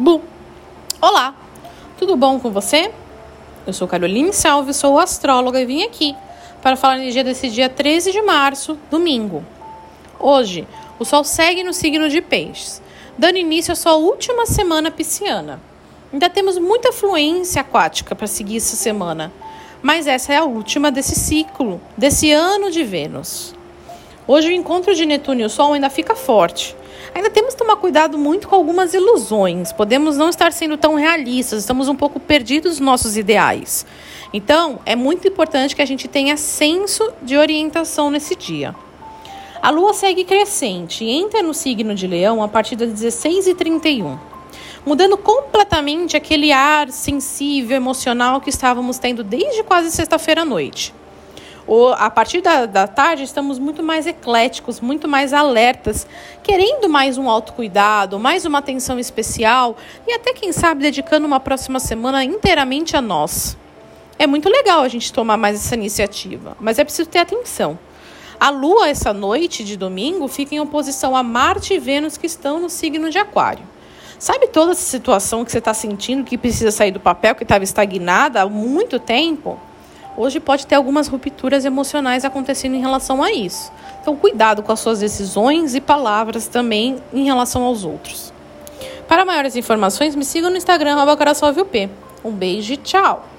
Bu! Olá! Tudo bom com você? Eu sou Caroline Salve, sou astróloga e vim aqui para falar no dia desse dia 13 de março, domingo. Hoje, o Sol segue no signo de Peixes, dando início à sua última semana pisciana. Ainda temos muita fluência aquática para seguir essa semana, mas essa é a última desse ciclo, desse ano de Vênus. Hoje o encontro de Netuno e o Sol ainda fica forte, Ainda temos que tomar cuidado muito com algumas ilusões. Podemos não estar sendo tão realistas, estamos um pouco perdidos nos nossos ideais. Então, é muito importante que a gente tenha senso de orientação nesse dia. A lua segue crescente e entra no signo de Leão a partir das 16h31, mudando completamente aquele ar sensível, emocional que estávamos tendo desde quase sexta-feira à noite a partir da, da tarde, estamos muito mais ecléticos, muito mais alertas, querendo mais um autocuidado, mais uma atenção especial e até, quem sabe, dedicando uma próxima semana inteiramente a nós. É muito legal a gente tomar mais essa iniciativa, mas é preciso ter atenção. A Lua, essa noite de domingo, fica em oposição a Marte e Vênus, que estão no signo de Aquário. Sabe toda essa situação que você está sentindo que precisa sair do papel, que estava estagnada há muito tempo? Hoje pode ter algumas rupturas emocionais acontecendo em relação a isso. Então, cuidado com as suas decisões e palavras também em relação aos outros. Para maiores informações, me siga no Instagram, Um beijo e tchau!